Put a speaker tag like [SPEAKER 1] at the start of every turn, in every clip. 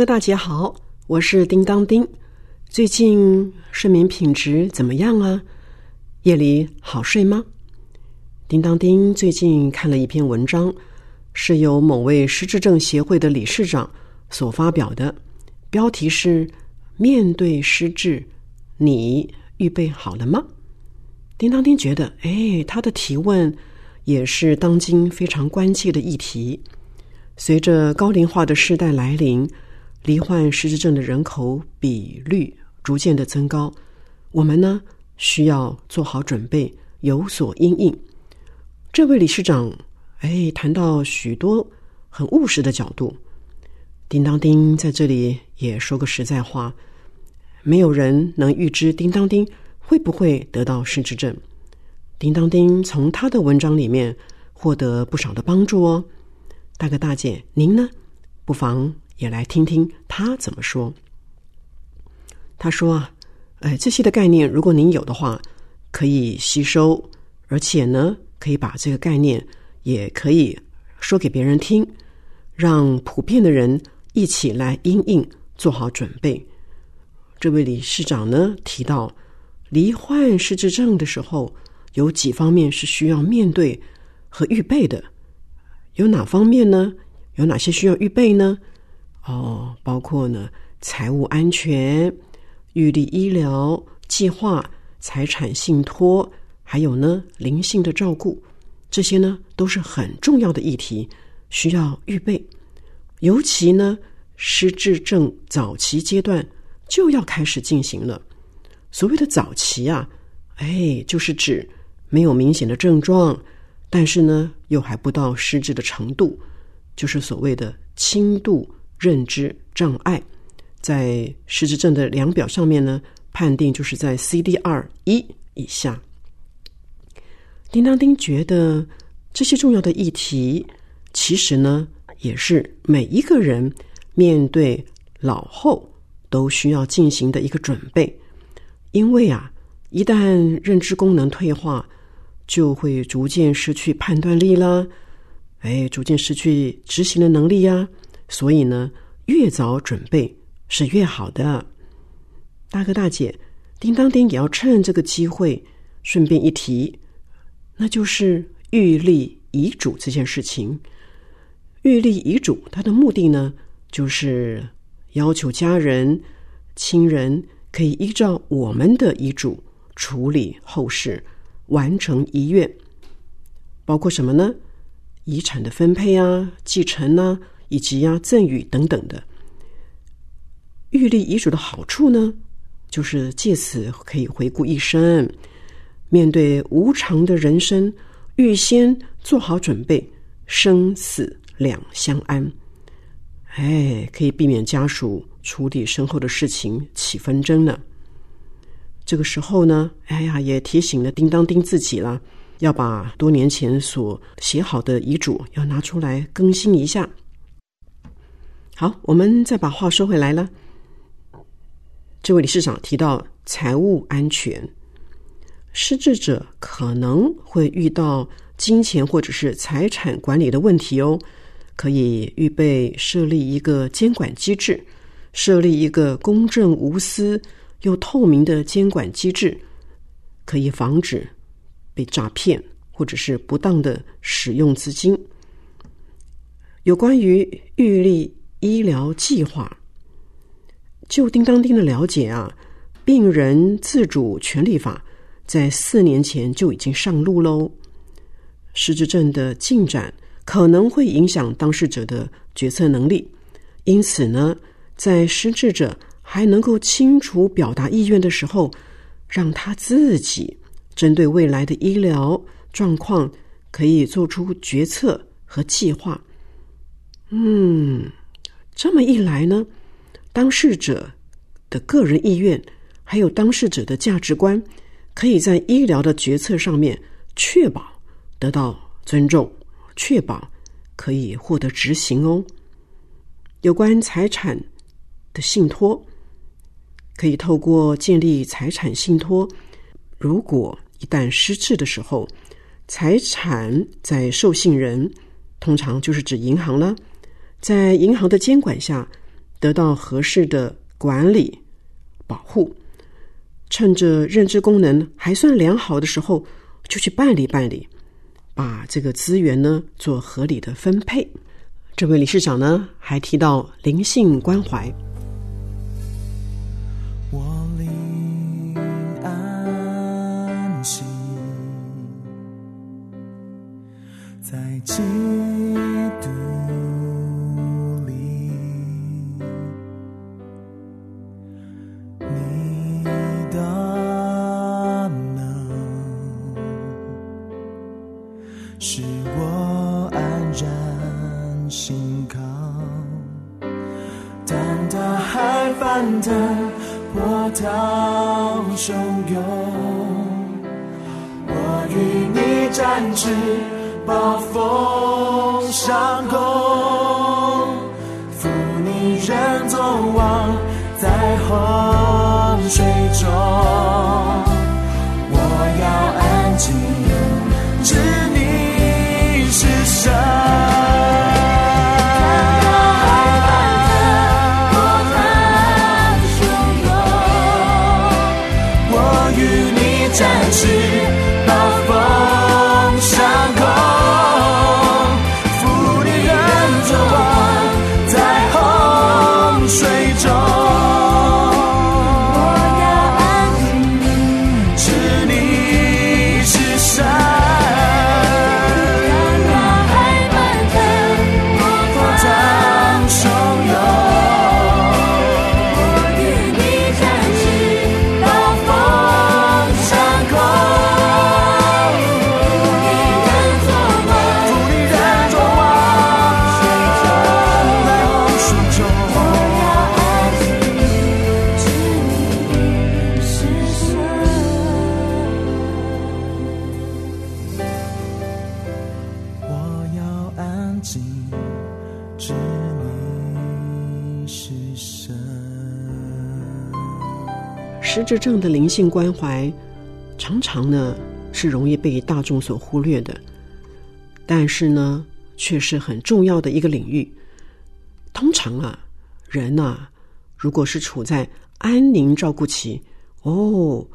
[SPEAKER 1] 哥大姐好，我是叮当丁。最近睡眠品质怎么样啊？夜里好睡吗？叮当丁最近看了一篇文章，是由某位失智症协会的理事长所发表的，标题是“面对失智，你预备好了吗？”叮当丁觉得，哎，他的提问也是当今非常关切的议题。随着高龄化的时代来临。罹患失智症的人口比率逐渐的增高，我们呢需要做好准备，有所应应。这位理事长哎谈到许多很务实的角度。叮当丁在这里也说个实在话，没有人能预知叮当丁会不会得到失智症。叮当丁从他的文章里面获得不少的帮助哦。大哥大姐，您呢？不妨。也来听听他怎么说。他说：“啊，哎，这些的概念，如果您有的话，可以吸收，而且呢，可以把这个概念也可以说给别人听，让普遍的人一起来应应，做好准备。”这位理事长呢提到，罹患失智症的时候，有几方面是需要面对和预备的。有哪方面呢？有哪些需要预备呢？哦，包括呢，财务安全、预立医疗计划、财产信托，还有呢，灵性的照顾，这些呢都是很重要的议题，需要预备。尤其呢，失智症早期阶段就要开始进行了。所谓的早期啊，哎，就是指没有明显的症状，但是呢，又还不到失智的程度，就是所谓的轻度。认知障碍，在失智症的量表上面呢，判定就是在 CD 二一以下。叮当丁觉得这些重要的议题，其实呢，也是每一个人面对老后都需要进行的一个准备。因为啊，一旦认知功能退化，就会逐渐失去判断力啦，哎，逐渐失去执行的能力呀。所以呢，越早准备是越好的。大哥大姐，叮当丁也要趁这个机会顺便一提，那就是预立遗嘱这件事情。预立遗嘱，它的目的呢，就是要求家人、亲人可以依照我们的遗嘱处理后事，完成遗愿。包括什么呢？遗产的分配啊，继承啊。以及呀，赠与等等的，预立遗嘱的好处呢，就是借此可以回顾一生，面对无常的人生，预先做好准备，生死两相安。哎，可以避免家属处理身后的事情起纷争呢。这个时候呢，哎呀，也提醒了叮当丁自己了，要把多年前所写好的遗嘱要拿出来更新一下。好，我们再把话说回来了。这位理事长提到财务安全，失智者可能会遇到金钱或者是财产管理的问题哦，可以预备设立一个监管机制，设立一个公正无私又透明的监管机制，可以防止被诈骗或者是不当的使用资金。有关于预立。医疗计划，就叮当丁的了解啊，病人自主权利法在四年前就已经上路喽。失智症的进展可能会影响当事者的决策能力，因此呢，在失智者还能够清楚表达意愿的时候，让他自己针对未来的医疗状况可以做出决策和计划。嗯，这么一来呢，当事者的个人意愿还有当事者的价值观，可以在医疗的决策上面确保得到尊重，确保可以获得执行哦。有关财产的信托，可以透过建立财产信托，如果一旦失智的时候，财产在受信人，通常就是指银行了。在银行的监管下，得到合适的管理保护，趁着认知功能还算良好的时候，就去办理办理，把这个资源呢做合理的分配。这位理事长呢还提到灵性关怀。
[SPEAKER 2] 我灵安息在今是我安然心靠，当大海翻腾，波涛汹涌，我与你展翅暴风上空，负你任纵亡在洪水中，我要安静。
[SPEAKER 1] 失智症的灵性关怀，常常呢是容易被大众所忽略的，但是呢却是很重要的一个领域。通常啊，人呐，如果是处在安宁照顾期，哦，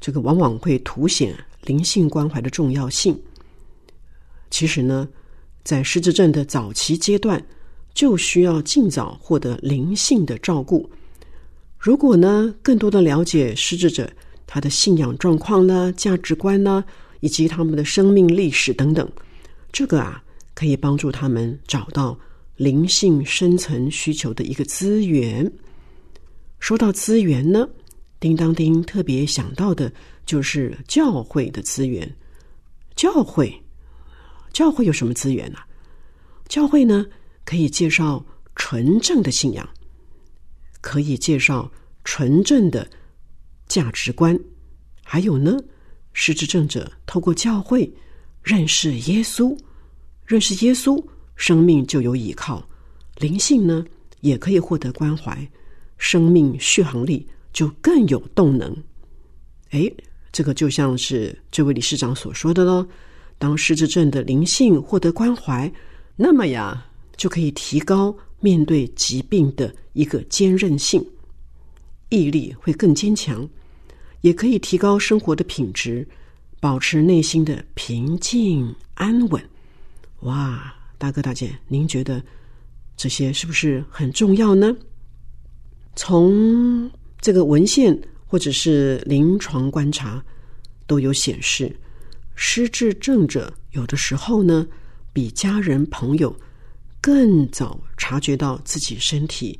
[SPEAKER 1] 这个往往会凸显灵性关怀的重要性。其实呢，在失智症的早期阶段，就需要尽早获得灵性的照顾。如果呢，更多的了解失智者他的信仰状况呢、价值观呢，以及他们的生命历史等等，这个啊，可以帮助他们找到灵性深层需求的一个资源。说到资源呢，叮当叮特别想到的就是教会的资源。教会，教会有什么资源呢？教会呢，可以介绍纯正的信仰。可以介绍纯正的价值观，还有呢，失智症者透过教会认识耶稣，认识耶稣，生命就有依靠，灵性呢也可以获得关怀，生命续航力就更有动能。哎，这个就像是这位理事长所说的喽，当失智症的灵性获得关怀，那么呀，就可以提高。面对疾病的一个坚韧性，毅力会更坚强，也可以提高生活的品质，保持内心的平静安稳。哇，大哥大姐，您觉得这些是不是很重要呢？从这个文献或者是临床观察都有显示，失智症者有的时候呢，比家人朋友。更早察觉到自己身体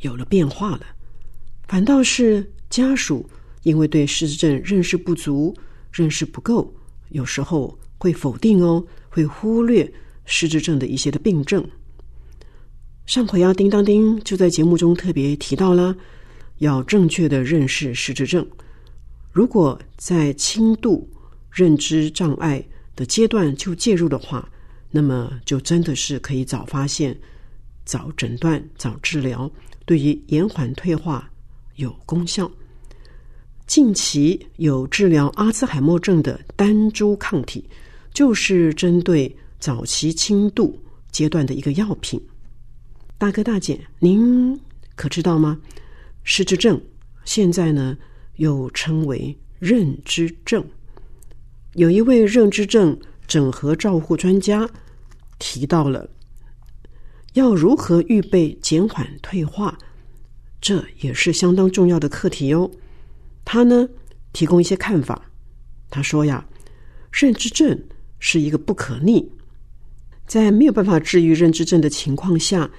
[SPEAKER 1] 有了变化了，反倒是家属因为对失智症认识不足、认识不够，有时候会否定哦，会忽略失智症的一些的病症。上回啊，叮当叮就在节目中特别提到了，要正确的认识失智症。如果在轻度认知障碍的阶段就介入的话，那么就真的是可以早发现、早诊断、早治疗，对于延缓退化有功效。近期有治疗阿兹海默症的单株抗体，就是针对早期轻度阶段的一个药品。大哥大姐，您可知道吗？失智症现在呢又称为认知症。有一位认知症整合照护专家提到了要如何预备减缓退化，这也是相当重要的课题哟。他呢提供一些看法，他说呀，认知症是一个不可逆，在没有办法治愈认知症的情况下。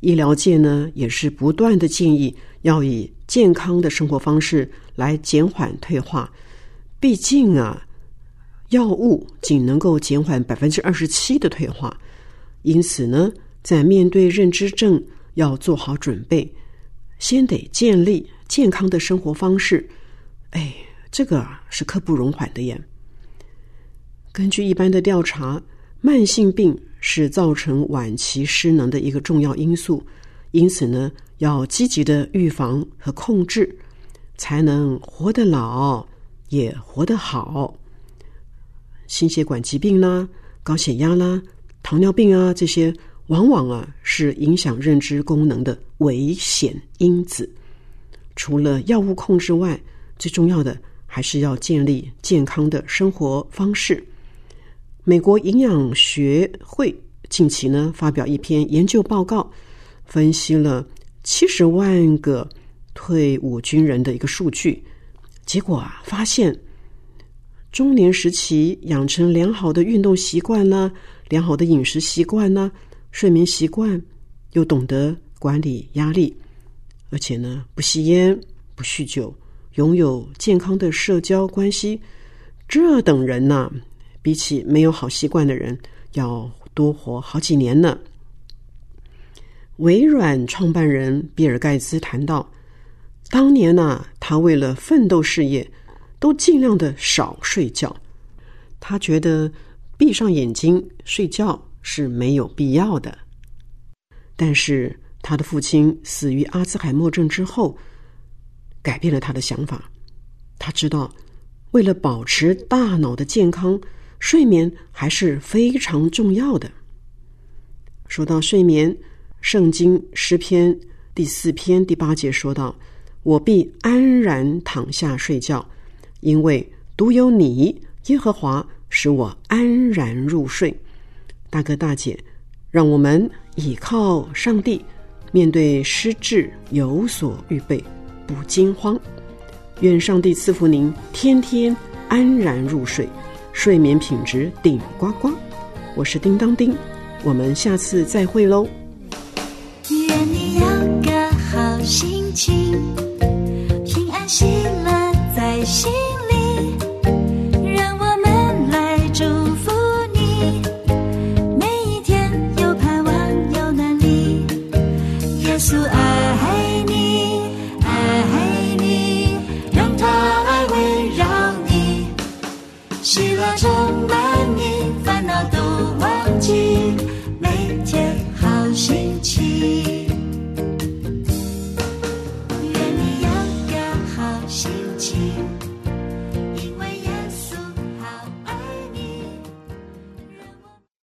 [SPEAKER 1] 医疗界呢也是不断的建议要以健康的生活方式来减缓退化。毕竟啊，药物仅能够减缓百分之二十七的退化，因此呢，在面对认知症要做好准备，先得建立健康的生活方式。哎，这个是刻不容缓的耶。根据一般的调查，慢性病。是造成晚期失能的一个重要因素，因此呢，要积极的预防和控制，才能活得老也活得好。心血管疾病啦、高血压啦、糖尿病啊，这些往往啊是影响认知功能的危险因子。除了药物控制外，最重要的还是要建立健康的生活方式。美国营养学会近期呢发表一篇研究报告，分析了七十万个退伍军人的一个数据，结果啊发现，中年时期养成良好的运动习惯呢，良好的饮食习惯呢，睡眠习惯，又懂得管理压力，而且呢不吸烟不酗酒，拥有健康的社交关系，这等人呢。比起没有好习惯的人，要多活好几年呢。微软创办人比尔盖茨谈到，当年呢，他为了奋斗事业，都尽量的少睡觉。他觉得闭上眼睛睡觉是没有必要的。但是他的父亲死于阿兹海默症之后，改变了他的想法。他知道，为了保持大脑的健康。睡眠还是非常重要的。说到睡眠，《圣经诗篇》第四篇第八节说道：“我必安然躺下睡觉，因为独有你，耶和华，使我安然入睡。”大哥大姐，让我们倚靠上帝，面对失智有所预备，不惊慌。愿上帝赐福您，天天安然入睡。睡眠品质顶呱呱，我是叮当叮，我们下次再会喽。
[SPEAKER 3] 愿你有个好心情，平安喜乐在心耶稣爱